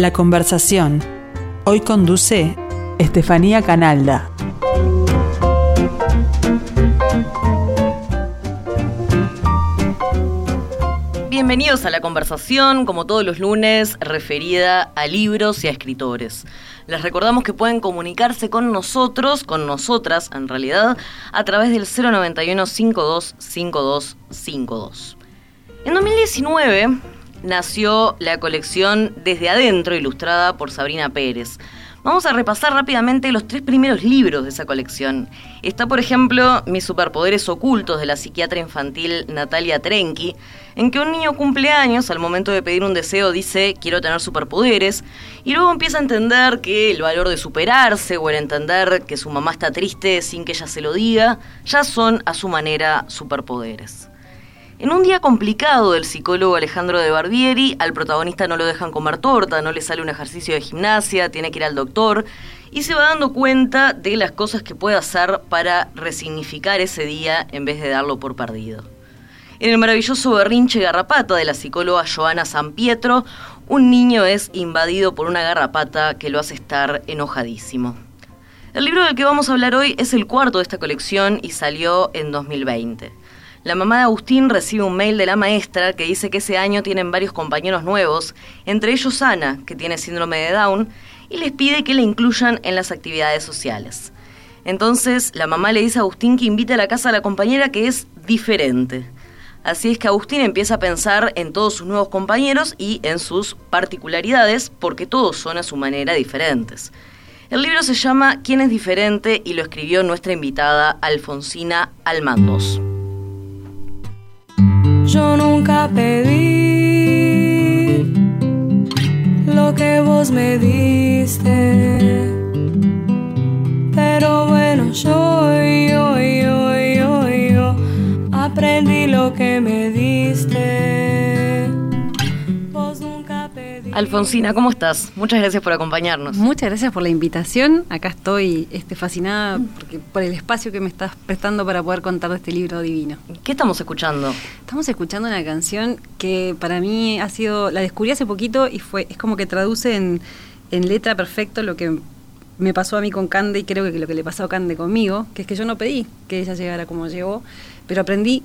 La conversación. Hoy conduce Estefanía Canalda. Bienvenidos a la conversación, como todos los lunes, referida a libros y a escritores. Les recordamos que pueden comunicarse con nosotros, con nosotras en realidad, a través del 091 525252. En 2019 nació la colección Desde Adentro, ilustrada por Sabrina Pérez. Vamos a repasar rápidamente los tres primeros libros de esa colección. Está, por ejemplo, Mis superpoderes ocultos de la psiquiatra infantil Natalia Trenki, en que un niño cumple años, al momento de pedir un deseo dice quiero tener superpoderes, y luego empieza a entender que el valor de superarse o el entender que su mamá está triste sin que ella se lo diga, ya son a su manera superpoderes. En un día complicado del psicólogo Alejandro de Barbieri, al protagonista no lo dejan comer torta, no le sale un ejercicio de gimnasia, tiene que ir al doctor y se va dando cuenta de las cosas que puede hacer para resignificar ese día en vez de darlo por perdido. En el maravilloso berrinche garrapata de la psicóloga Joana San Pietro, un niño es invadido por una garrapata que lo hace estar enojadísimo. El libro del que vamos a hablar hoy es el cuarto de esta colección y salió en 2020. La mamá de Agustín recibe un mail de la maestra que dice que ese año tienen varios compañeros nuevos, entre ellos Ana, que tiene síndrome de Down, y les pide que la incluyan en las actividades sociales. Entonces la mamá le dice a Agustín que invite a la casa a la compañera que es diferente. Así es que Agustín empieza a pensar en todos sus nuevos compañeros y en sus particularidades, porque todos son a su manera diferentes. El libro se llama ¿Quién es diferente? y lo escribió nuestra invitada Alfonsina Almandos. Yo nunca pedí lo que vos me diste. Pero bueno, yo, yo, yo, yo, yo aprendí lo que me diste. Alfonsina, ¿cómo estás? Muchas gracias por acompañarnos. Muchas gracias por la invitación. Acá estoy este, fascinada por el espacio que me estás prestando para poder contar de este libro divino. ¿Qué estamos escuchando? Estamos escuchando una canción que para mí ha sido, la descubrí hace poquito y fue, es como que traduce en, letra perfecto lo que me pasó a mí con Cande y creo que lo que le pasó a Cande conmigo, que es que yo no pedí que ella llegara como llegó, pero aprendí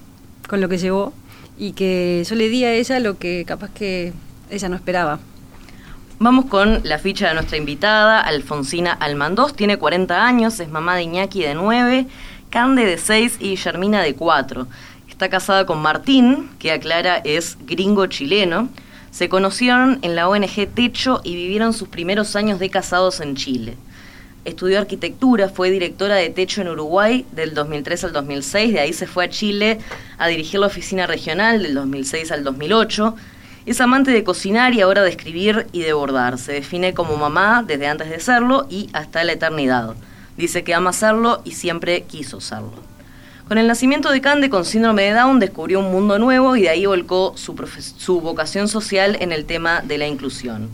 con lo que llegó y que yo le di a ella lo que capaz que ella no esperaba. Vamos con la ficha de nuestra invitada, Alfonsina Almandós. Tiene 40 años, es mamá de Iñaki de 9, Cande de 6 y Germina de 4. Está casada con Martín, que aclara es gringo chileno. Se conocieron en la ONG Techo y vivieron sus primeros años de casados en Chile. Estudió arquitectura, fue directora de Techo en Uruguay del 2003 al 2006, de ahí se fue a Chile a dirigir la oficina regional del 2006 al 2008 es amante de cocinar y ahora de escribir y de bordar. Se define como mamá desde antes de serlo y hasta la eternidad. Dice que ama serlo y siempre quiso serlo. Con el nacimiento de Cande con síndrome de Down descubrió un mundo nuevo y de ahí volcó su, vocación social en el tema de la inclusión.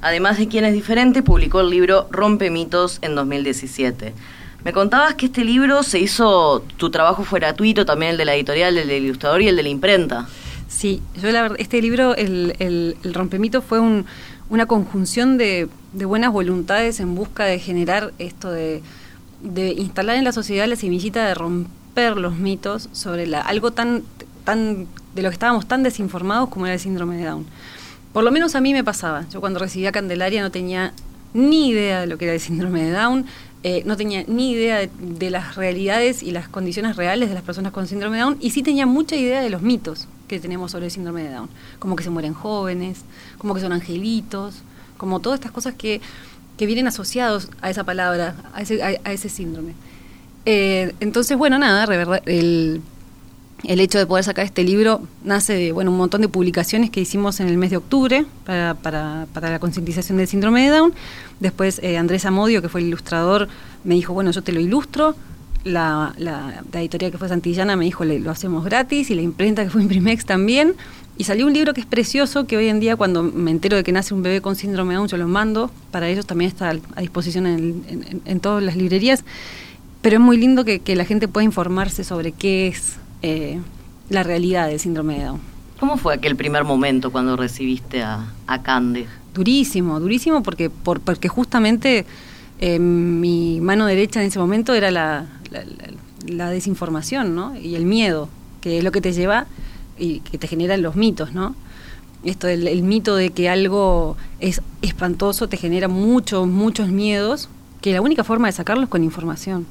Además de quien es diferente, publicó el libro Rompe mitos en 2017. Me contabas que este libro se hizo, tu trabajo fue gratuito, también el de la editorial, el del ilustrador y el de la imprenta. Sí, yo la verdad, este libro, el, el, Rompemito, fue una conjunción de, buenas voluntades en busca de generar esto de, instalar en la sociedad la semillita de romper los mitos sobre la, algo tan, tan de lo que estábamos tan desinformados como era el síndrome de Down. Por lo menos a mí me pasaba. Yo cuando recibía Candelaria no tenía ni idea de lo que era el síndrome de Down, eh, no tenía ni idea de, las realidades y las condiciones reales de las personas con síndrome de Down y sí tenía mucha idea de los mitos que tenemos sobre el síndrome de Down, como que se mueren jóvenes, como que son angelitos, como todas estas cosas que, que vienen asociados a esa palabra, a ese, a, ese síndrome. Eh, entonces, bueno, nada, el, el hecho de poder sacar este libro nace de bueno, un montón de publicaciones que hicimos en el mes de octubre para, para, para la concientización del síndrome de Down. Después eh, Andrés Amodio, que fue el ilustrador, me dijo, bueno, yo te lo ilustro la, la, editorial que fue Santillana me dijo, lo hacemos gratis, y la imprenta que fue Imprimex también. Y salió un libro que es precioso, que hoy en día cuando me entero de que nace un bebé con síndrome de Down, yo lo mando. Para ellos también está a disposición en, todas las librerías. Pero es muy lindo que, la gente pueda informarse sobre qué es eh, la realidad del síndrome de Down. ¿Cómo fue aquel primer momento cuando recibiste a, a Cande? Durísimo, durísimo porque, por, porque justamente eh, mi mano derecha en ese momento era la, la, la, desinformación, ¿no? Y el miedo, que es lo que te lleva y que te generan los mitos, ¿no? Esto, el, el mito de que algo es espantoso te genera muchos, muchos miedos, que la única forma de sacarlos es con información.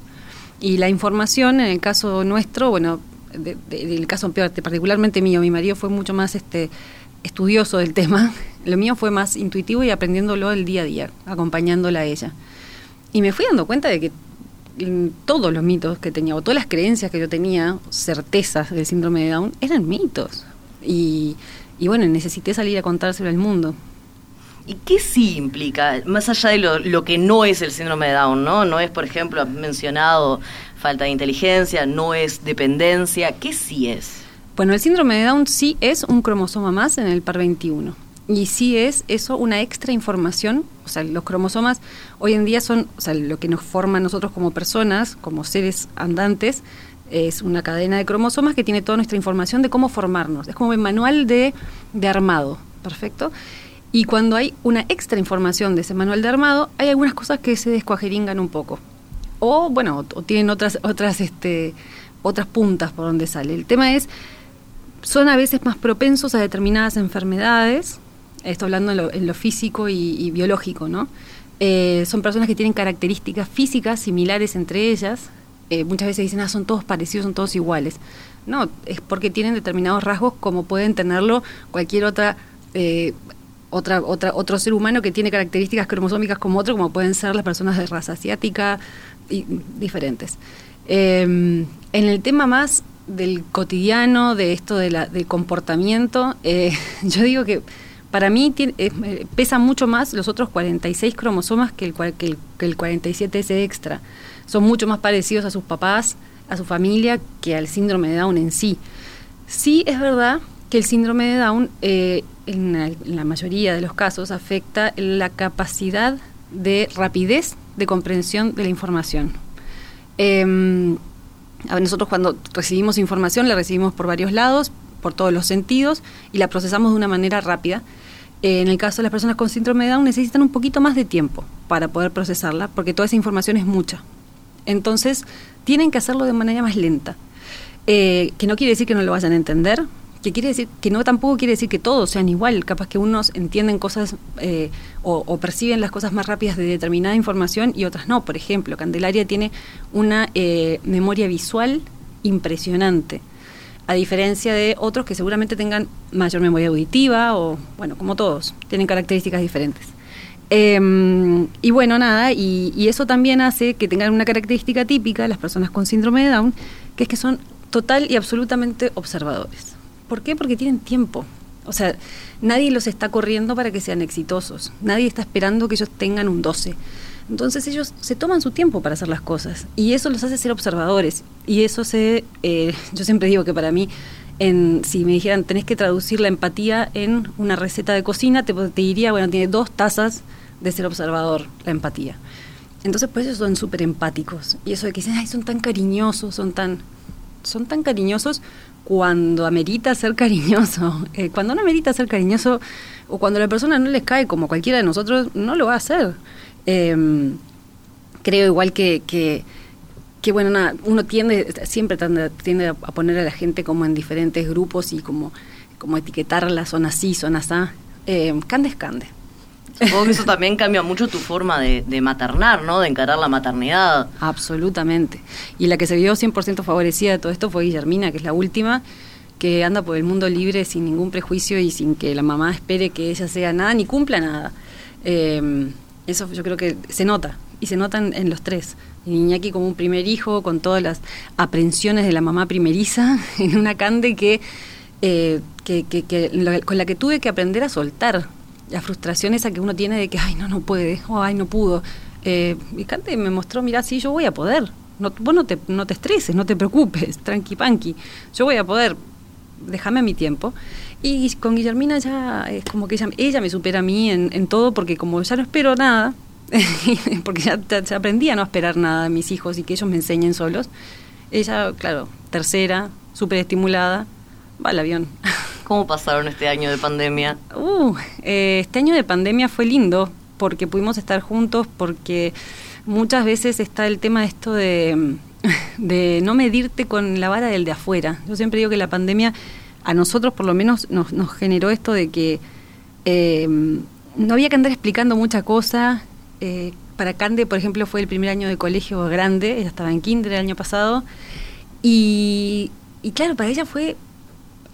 Y la información, en el caso nuestro, bueno, de, de, del caso particularmente mío, mi marido fue mucho más este estudioso del tema, lo mío fue más intuitivo y aprendiéndolo el día a día, acompañándola a ella. Y me fui dando cuenta de que todos los mitos que tenía, o todas las creencias que yo tenía, certezas del síndrome de Down, eran mitos. Y, y bueno, necesité salir a contárselo al mundo. ¿Y qué sí implica, más allá de lo, que no es el síndrome de Down, ¿no? No es, por ejemplo, has mencionado falta de inteligencia, no es dependencia, ¿qué sí es? Bueno, el síndrome de Down sí es un cromosoma más en el par 21. Y sí es eso una extra información, o sea, los cromosomas hoy en día son, o sea, lo que nos forma a nosotros como personas, como seres andantes, es una cadena de cromosomas que tiene toda nuestra información de cómo formarnos. Es como el manual de, de armado, ¿perfecto? Y cuando hay una extra información de ese manual de armado, hay algunas cosas que se descuajeringan un poco. O, bueno, o tienen otras, otras, este, otras puntas por donde sale. El tema es, son a veces más propensos a determinadas enfermedades, estoy hablando en lo, físico y, y, biológico, ¿no? Eh, son personas que tienen características físicas similares entre ellas. Eh, muchas veces dicen, ah, son todos parecidos, son todos iguales. No, es porque tienen determinados rasgos como pueden tenerlo cualquier otra, eh, otra, otro ser humano que tiene características cromosómicas como otro, como pueden ser las personas de raza asiática y diferentes. en el tema más del cotidiano, de esto de la, del comportamiento, yo digo que para mí tiene, eh, pesa mucho más los otros 46 cromosomas que el, que el, que el 47 ese extra. Son mucho más parecidos a sus papás, a su familia, que al síndrome de Down en sí. Sí es verdad que el síndrome de Down, eh, en, la, mayoría de los casos, afecta la capacidad de rapidez de comprensión de la información. Eh, nosotros cuando recibimos información la recibimos por varios lados, por todos los sentidos, y la procesamos de una manera rápida en el caso de las personas con síndrome de Down necesitan un poquito más de tiempo para poder procesarla, porque toda esa información es mucha. Entonces, tienen que hacerlo de manera más lenta. Eh, que no quiere decir que no lo vayan a entender, que quiere decir que no tampoco quiere decir que todos sean igual, capaz que unos entienden cosas eh, o, perciben las cosas más rápidas de determinada información y otras no. Por ejemplo, Candelaria tiene una eh, memoria visual impresionante a diferencia de otros que seguramente tengan mayor memoria auditiva o, bueno, como todos, tienen características diferentes. Eh, y bueno, nada, y, y, eso también hace que tengan una característica típica las personas con síndrome de Down, que es que son total y absolutamente observadores. ¿Por qué? Porque tienen tiempo. O sea, nadie los está corriendo para que sean exitosos. Nadie está esperando que ellos tengan un 12. Entonces ellos se toman su tiempo para hacer las cosas y eso los hace ser observadores. Y eso se, eh, yo siempre digo que para mí, en, si me dijeran tenés que traducir la empatía en una receta de cocina, te, te diría, bueno, tiene dos tazas de ser observador, la empatía. Entonces, pues ellos son súper empáticos. Y eso de que dicen, ay, son tan cariñosos, son tan, son tan cariñosos cuando amerita ser cariñoso. Eh, cuando no amerita ser cariñoso, o cuando la persona no les cae como cualquiera de nosotros, no lo va a hacer. Eh, creo igual que, que, bueno, uno tiende, siempre tiende, a poner a la gente como en diferentes grupos y como, como etiquetarla, son así, son así. Eh, cande es cande. Supongo eso también cambia mucho tu forma de, maternar, ¿no? De encarar la maternidad. Absolutamente. Y la que se vio 100% favorecida de todo esto fue Guillermina, que es la última, que anda por el mundo libre sin ningún prejuicio y sin que la mamá espere que ella sea nada ni cumpla nada. Eh, eso yo creo que se nota, y se notan en los tres. Iñaki como un primer hijo, con todas las aprensiones de la mamá primeriza, en una cande que, eh, que, con la que tuve que aprender a soltar la frustración esa que uno tiene de que, ay, no, no puede, o ay, no pudo. Eh, y Cande me mostró, mira, sí, yo voy a poder. No, vos no te, no te estreses, no te preocupes, tranqui panqui. Yo voy a poder, déjame mi tiempo. Y con Guillermina ya es como que ella, ella me supera a mí en, en todo, porque como ya no espero nada, porque ya, ya, aprendí a no esperar nada de mis hijos y que ellos me enseñen solos, ella, claro, tercera, súper estimulada, va al avión. ¿Cómo pasaron este año de pandemia? Uh, eh, este año de pandemia fue lindo porque pudimos estar juntos, porque muchas veces está el tema esto de, de no medirte con la vara del de afuera. Yo siempre digo que la pandemia a nosotros por lo menos nos, nos generó esto de que eh, no había que andar explicando mucha cosa. Eh, para Cande, por ejemplo, fue el primer año de colegio grande, ella estaba en kinder el año pasado, y, y claro, para ella fue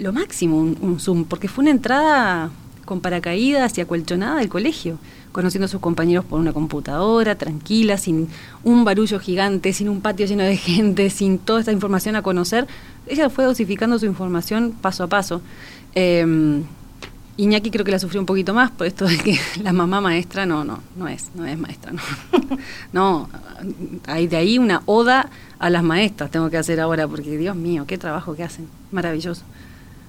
lo máximo un, Zoom, porque fue una entrada con paracaídas y acolchonada del colegio, conociendo a sus compañeros por una computadora, tranquila, sin un barullo gigante, sin un patio lleno de gente, sin toda esta información a conocer. Ella fue dosificando su información paso a paso. Eh, Iñaki creo que la sufrió un poquito más por esto de que la mamá maestra no, no, no es, no es maestra, no. no, hay de ahí una oda a las maestras tengo que hacer ahora, porque Dios mío, qué trabajo que hacen, maravilloso.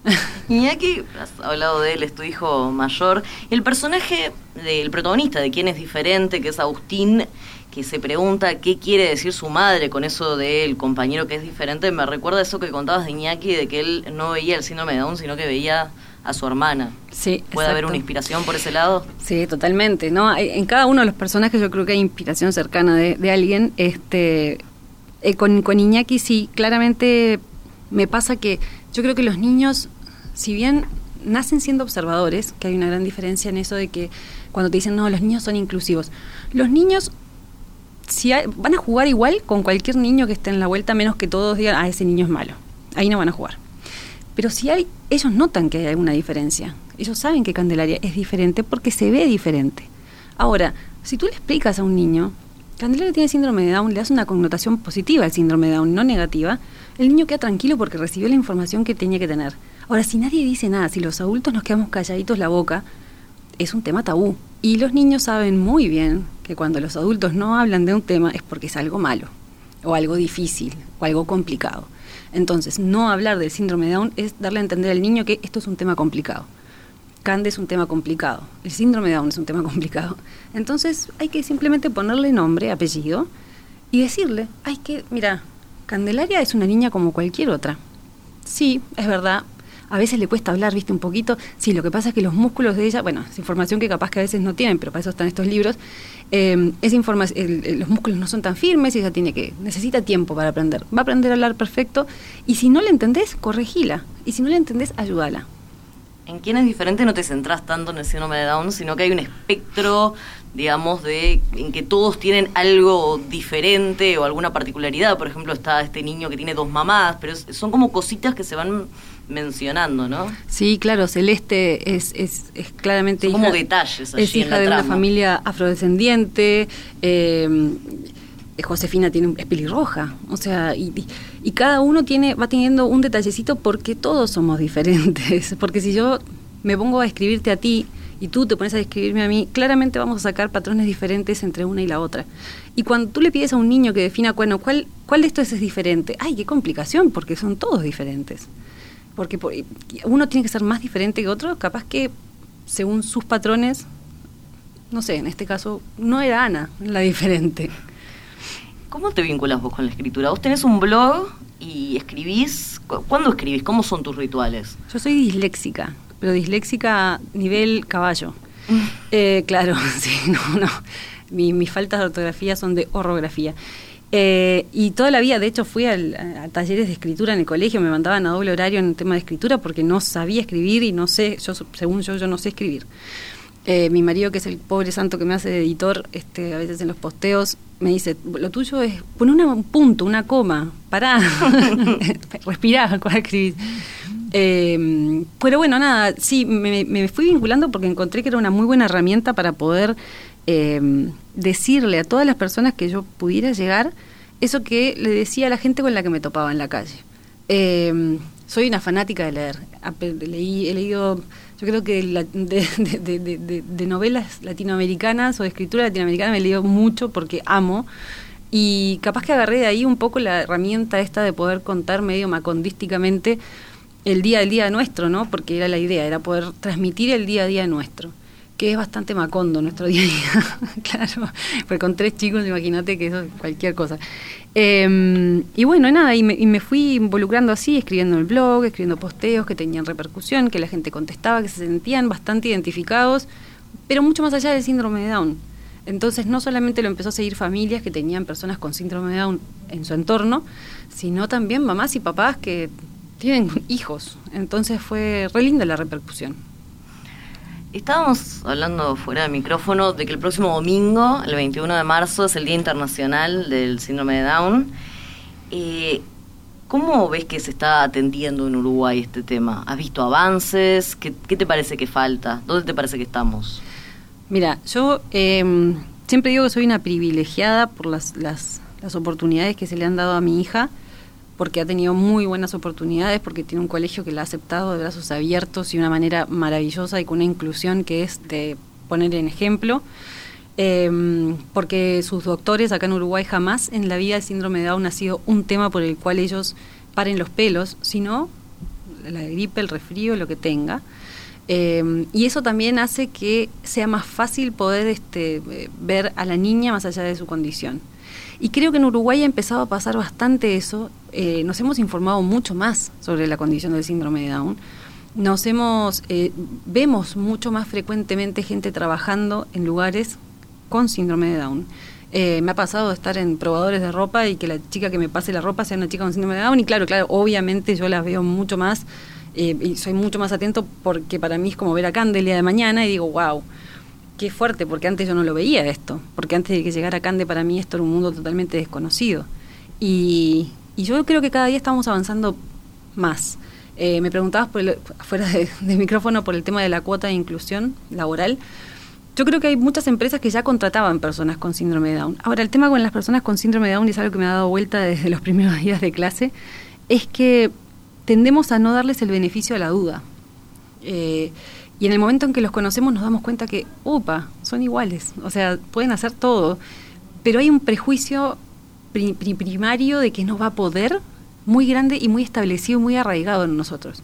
Iñaki, has hablado de él, es tu hijo mayor. El personaje del protagonista, de quien es diferente, que es Agustín, que se pregunta qué quiere decir su madre con eso del compañero que es diferente, me recuerda eso que contabas de Iñaki, de que él no veía el síndrome de Down, sino que veía a su hermana. Sí, ¿Puede haber una inspiración por ese lado? Sí, totalmente. ¿no? En cada uno de los personajes yo creo que hay inspiración cercana de, de alguien. Este, eh, con, con Iñaki sí, claramente me pasa que yo creo que los niños, si bien nacen siendo observadores, que hay una gran diferencia en eso de que cuando te dicen, no, los niños son inclusivos, los niños si van a jugar igual con cualquier niño que esté en la vuelta, menos que todos digan, ah, ese niño es malo. Ahí no van a jugar. Pero si hay, ellos notan que hay alguna diferencia. Ellos saben que Candelaria es diferente porque se ve diferente. Ahora, si tú le explicas a un niño, Candelaria tiene síndrome de Down, le das una connotación positiva al síndrome de Down, no negativa, el niño queda tranquilo porque recibió la información que tenía que tener. Ahora, si nadie dice nada, si los adultos nos quedamos calladitos la boca, es un tema tabú. Y los niños saben muy bien que cuando los adultos no hablan de un tema es porque es algo malo, o algo difícil, o algo complicado. Entonces, no hablar del síndrome de Down es darle a entender al niño que esto es un tema complicado. Cande es un tema complicado, el síndrome de Down es un tema complicado. Entonces, hay que simplemente ponerle nombre, apellido y decirle, hay que, mira, Candelaria es una niña como cualquier otra. Sí, es verdad, a veces le cuesta hablar, viste, un poquito. Sí, lo que pasa es que los músculos de ella, bueno, es información que capaz que a veces no tienen, pero para eso están estos libros, eh, esa información, los músculos no son tan firmes y ella tiene que, necesita tiempo para aprender. Va a aprender a hablar perfecto y si no le entendés, corregila. Y si no le entendés, ayúdala. En quién es diferente no te centras tanto en el síndrome de Down, sino que hay un espectro, digamos, de en que todos tienen algo diferente o alguna particularidad. Por ejemplo, está este niño que tiene dos mamás, pero es- son como cositas que se van mencionando, ¿no? Sí, claro, Celeste es, es, es claramente como detalles allí es en hija la de una familia afrodescendiente. eh, Josefina tiene un- es pelirroja, o sea, y, y- y cada uno tiene va teniendo un detallecito porque todos somos diferentes. Porque si yo me pongo a escribirte a ti y tú te pones a escribirme a mí, claramente vamos a sacar patrones diferentes entre una y la otra. Y cuando tú le pides a un niño que defina, bueno, ¿cuál, cuál de estos es diferente? ¡Ay, qué complicación! Porque son todos diferentes porque por- uno tiene que ser más diferente que otro, capaz que según sus patrones, no sé, en este caso no era Ana la diferente. ¿Cómo te vinculas vos con la escritura? Vos tenés un blog y escribís. ¿Cu- ¿Cuándo escribís? ¿Cómo son tus rituales? Yo soy disléxica, pero disléxica nivel caballo. Eh, claro, sí, no, no. Mi- mis faltas de ortografía son de orografía. Eh, y toda la vida, de hecho, fui al- a, a talleres de escritura en el colegio, me mandaban a doble horario en el tema de escritura porque no sabía escribir y no sé, yo según yo, yo no sé escribir. Eh, mi marido, que es el pobre santo que me hace de editor, este, a veces en los posteos, me dice, lo tuyo es poner un punto, una coma, pará, respirá cuando escribís. Eh, pero bueno, nada, sí, me, me fui vinculando porque encontré que era una muy buena herramienta para poder eh, decirle a todas las personas que yo pudiera llegar eso que le decía a la gente con la que me topaba en la calle. Eh, soy una fanática de leer. Leí, he leído, yo creo que de, novelas latinoamericanas o de escritura latinoamericana me leído mucho porque amo. Y capaz que agarré de ahí un poco la herramienta esta de poder contar medio macondísticamente el día al día nuestro, ¿no? Porque era la idea, era poder transmitir el día a día nuestro. Que es bastante macondo nuestro día a día, claro, pues con tres chicos, imagínate que eso es cualquier cosa. Eh, y bueno, nada, y me, y me, fui involucrando así, escribiendo en el blog, escribiendo posteos que tenían repercusión, que la gente contestaba, que se sentían bastante identificados, pero mucho más allá del síndrome de Down. Entonces no solamente lo empezó a seguir familias que tenían personas con síndrome de Down en su entorno, sino también mamás y papás que tienen hijos. Entonces fue re linda la repercusión. Estábamos hablando fuera de micrófono de que el próximo domingo, el 21 de marzo, es el Día Internacional del Síndrome de Down. Eh, ¿Cómo ves que se está atendiendo en Uruguay este tema? ¿Has visto avances? ¿Qué, qué te parece que falta? ¿Dónde te parece que estamos? Mira, yo eh, siempre digo que soy una privilegiada por las, las, las, oportunidades que se le han dado a mi hija, porque ha tenido muy buenas oportunidades, porque tiene un colegio que la ha aceptado de brazos abiertos y una manera maravillosa y con una inclusión que es de poner en ejemplo. Eh, porque sus doctores acá en Uruguay jamás en la vida el síndrome de Down ha sido un tema por el cual ellos paren los pelos, sino la gripe, el resfrío, lo que tenga. Eh, y eso también hace que sea más fácil poder este, ver a la niña más allá de su condición. Y creo que en Uruguay ha empezado a pasar bastante eso. Eh, nos hemos informado mucho más sobre la condición del síndrome de Down. Nos hemos, eh, vemos mucho más frecuentemente gente trabajando en lugares con síndrome de Down. Eh, me ha pasado de estar en probadores de ropa y que la chica que me pase la ropa sea una chica con síndrome de Down. Y claro, claro, obviamente yo las veo mucho más y soy mucho más atento porque para mí es como ver a Cande el día de mañana y digo, wow, qué fuerte, porque antes yo no lo veía esto, porque antes de que llegara Cande para mí esto era un mundo totalmente desconocido. Y, y yo creo que cada día estamos avanzando más. Eh, me preguntabas por el, fuera de, de, micrófono por el tema de la cuota de inclusión laboral. Yo creo que hay muchas empresas que ya contrataban personas con síndrome de Down. Ahora, el tema con las personas con síndrome de Down, y es algo que me ha dado vuelta desde los primeros días de clase, es que tendemos a no darles el beneficio de la duda. Eh, y en el momento en que los conocemos nos damos cuenta que, upa, son iguales, o sea, pueden hacer todo, pero hay un prejuicio primario de que no va a poder muy grande y muy establecido, muy arraigado en nosotros.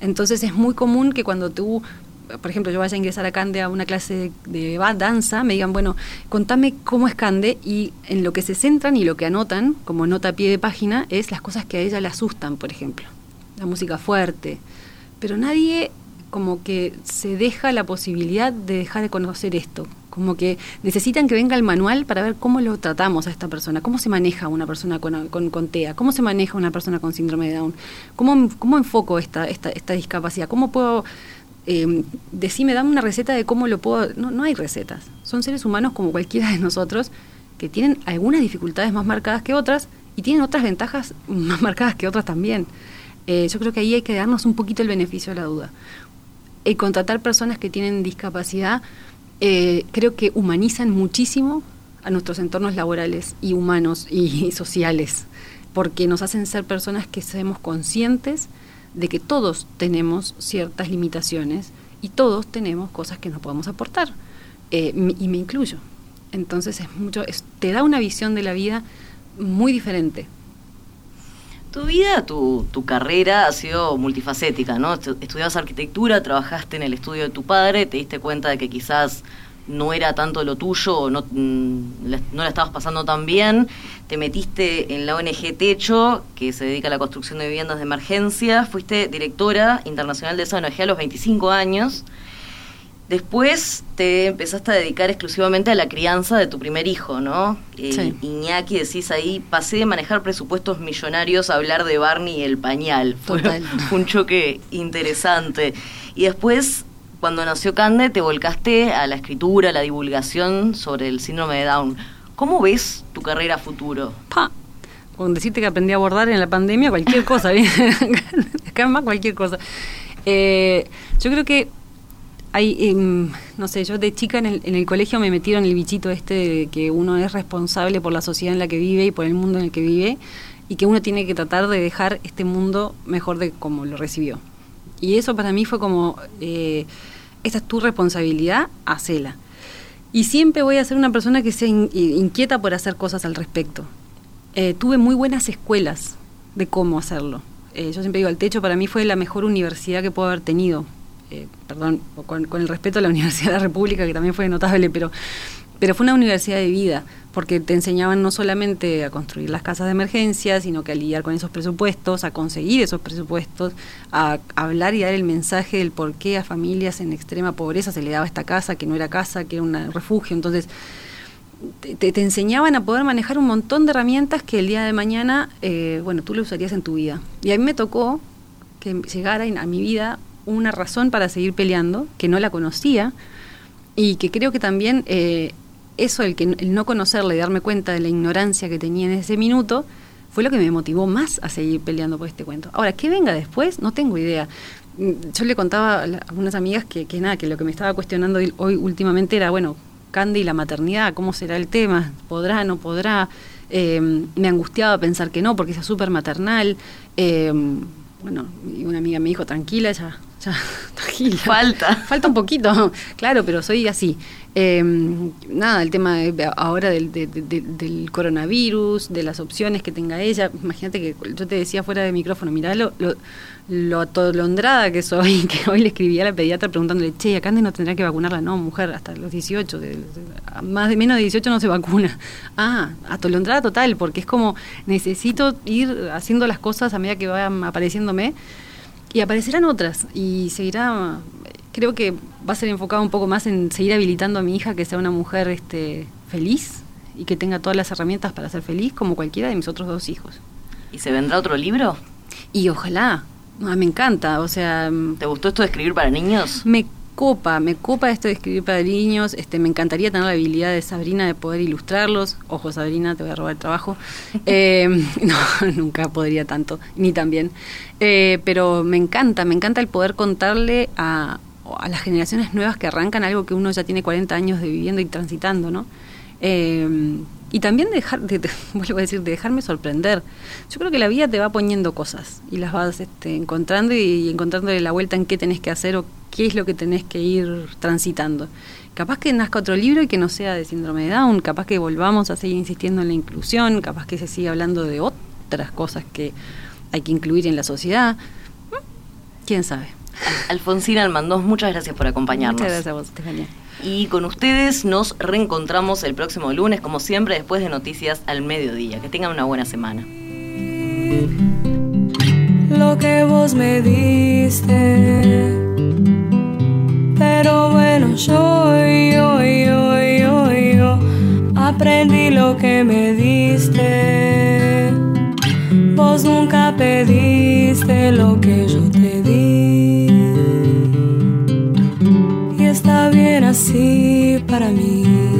Entonces es muy común que cuando tú, por ejemplo, yo vaya a ingresar a Cande a una clase de, de danza, me digan, bueno, contame cómo es Cande y en lo que se centran y lo que anotan como nota a pie de página es las cosas que a ella le asustan, por ejemplo. La música fuerte, pero nadie como que se deja la posibilidad de dejar de conocer esto, como que necesitan que venga el manual para ver cómo lo tratamos a esta persona, cómo se maneja una persona con, con, TEA, cómo se maneja una persona con síndrome de Down, cómo, cómo enfoco esta, esta, esta discapacidad, cómo puedo... Eh, decime, dame una receta de cómo lo puedo... No, no hay recetas, son seres humanos como cualquiera de nosotros que tienen algunas dificultades más marcadas que otras y tienen otras ventajas más marcadas que otras también. Eh, yo creo que ahí hay que darnos un poquito el beneficio de la duda. El contratar personas que tienen discapacidad eh, creo que humanizan muchísimo a nuestros entornos laborales y humanos y, sociales, porque nos hacen ser personas que seamos conscientes de que todos tenemos ciertas limitaciones y todos tenemos cosas que nos podemos aportar, eh, y me incluyo. Entonces es mucho, es, te da una visión de la vida muy diferente tu vida, tu, tu, carrera ha sido multifacética, ¿no? Estudiabas arquitectura, trabajaste en el estudio de tu padre, te diste cuenta de que quizás no era tanto lo tuyo o no, mm, no la estabas pasando tan bien, te metiste en la ONG Techo, que se dedica a la construcción de viviendas de emergencia, fuiste directora internacional de esa ONG a los 25 años, Después te empezaste a dedicar exclusivamente a la crianza de tu primer hijo, ¿no? Eh, sí. Iñaki, decís ahí, pasé de manejar presupuestos millonarios a hablar de Barney y el pañal. Fue, fue un choque interesante. Y después, cuando nació Cande, te volcaste a la escritura, a la divulgación sobre el síndrome de Down. ¿Cómo ves tu carrera a futuro? Pa. Con decirte que aprendí a abordar en la pandemia, cualquier cosa, ¿bien? Acá más cualquier cosa. Eh, yo creo que hay, eh, no sé, yo de chica en el, en el, colegio me metieron el bichito este de que uno es responsable por la sociedad en la que vive y por el mundo en el que vive y que uno tiene que tratar de dejar este mundo mejor de como lo recibió. Y eso para mí fue como, eh, esta es tu responsabilidad, hacela. Y siempre voy a ser una persona que sea in, inquieta por hacer cosas al respecto. Eh, tuve muy buenas escuelas de cómo hacerlo. Eh, yo siempre digo, el techo para mí fue la mejor universidad que puedo haber tenido eh, perdón, con, con, el respeto a la Universidad de la República, que también fue notable, pero, pero fue una universidad de vida, porque te enseñaban no solamente a construir las casas de emergencia, sino que a lidiar con esos presupuestos, a conseguir esos presupuestos, a hablar y dar el mensaje del por qué a familias en extrema pobreza se le daba esta casa, que no era casa, que era un refugio. Entonces, te, te, enseñaban a poder manejar un montón de herramientas que el día de mañana, eh, bueno, tú lo usarías en tu vida. Y a mí me tocó que llegara a mi vida una razón para seguir peleando, que no la conocía, y que creo que también eh, eso, el, que, el no conocerla y darme cuenta de la ignorancia que tenía en ese minuto, fue lo que me motivó más a seguir peleando por este cuento. Ahora, ¿qué venga después? No tengo idea. Mm, yo le contaba a algunas amigas que, que nada, que lo que me estaba cuestionando hoy últimamente era, bueno, Candy y la maternidad, ¿cómo será el tema? ¿Podrá, no podrá? Eh, me angustiaba pensar que no, porque es súper maternal. Eh, bueno, una amiga me dijo, tranquila, ya, ya. Falta. Falta un poquito, claro, pero soy así. Eh, nada, el tema de, ahora del, de, de, del, coronavirus, de las opciones que tenga ella. Imagínate que yo te decía fuera de micrófono, mirá lo, lo, lo atolondrada que soy, que hoy le escribí a la pediatra preguntándole, che, ¿a Candy no tendrá que vacunarla? No, mujer, hasta los 18, de, de, más de menos de 18 no se vacuna. Ah, atolondrada total, porque es como necesito ir haciendo las cosas a medida que vayan apareciéndome y aparecerán otras y seguirá creo que va a ser enfocado un poco más en seguir habilitando a mi hija que sea una mujer este, feliz y que tenga todas las herramientas para ser feliz como cualquiera de mis otros dos hijos. ¿Y se vendrá otro libro? Y ojalá. Ah, me encanta, o sea... ¿Te gustó esto de escribir para niños? Me copa, me copa esto de escribir para niños, este, me encantaría tener la habilidad de Sabrina de poder ilustrarlos. Ojo, Sabrina, te voy a robar el trabajo. eh, no, nunca podría tanto, ni tan bien. Eh, pero me encanta, me encanta el poder contarle a, a las generaciones nuevas que arrancan algo que uno ya tiene 40 años de viviendo y transitando, ¿no? Eh, y también dejar, de, de, vuelvo a decir, de dejarme sorprender. Yo creo que la vida te va poniendo cosas y las vas este, encontrando y, y encontrándole la vuelta en qué tenés que hacer o qué es lo que tenés que ir transitando. Capaz que nazca otro libro y que no sea de síndrome de Down, capaz que volvamos a seguir insistiendo en la inclusión, capaz que se siga hablando de otras cosas que hay que incluir en la sociedad. ¿Quién sabe? Alfonsina Almandós, muchas gracias por acompañarnos. Muchas gracias a vos, Estefania. Y con ustedes nos reencontramos el próximo lunes, como siempre, después de Noticias al Mediodía. Que tengan una buena semana. Lo que vos me diste, pero bueno, yo, yo, yo, yo, yo, aprendí lo que me diste. Vos nunca pediste lo que yo te Y está bien así para mí.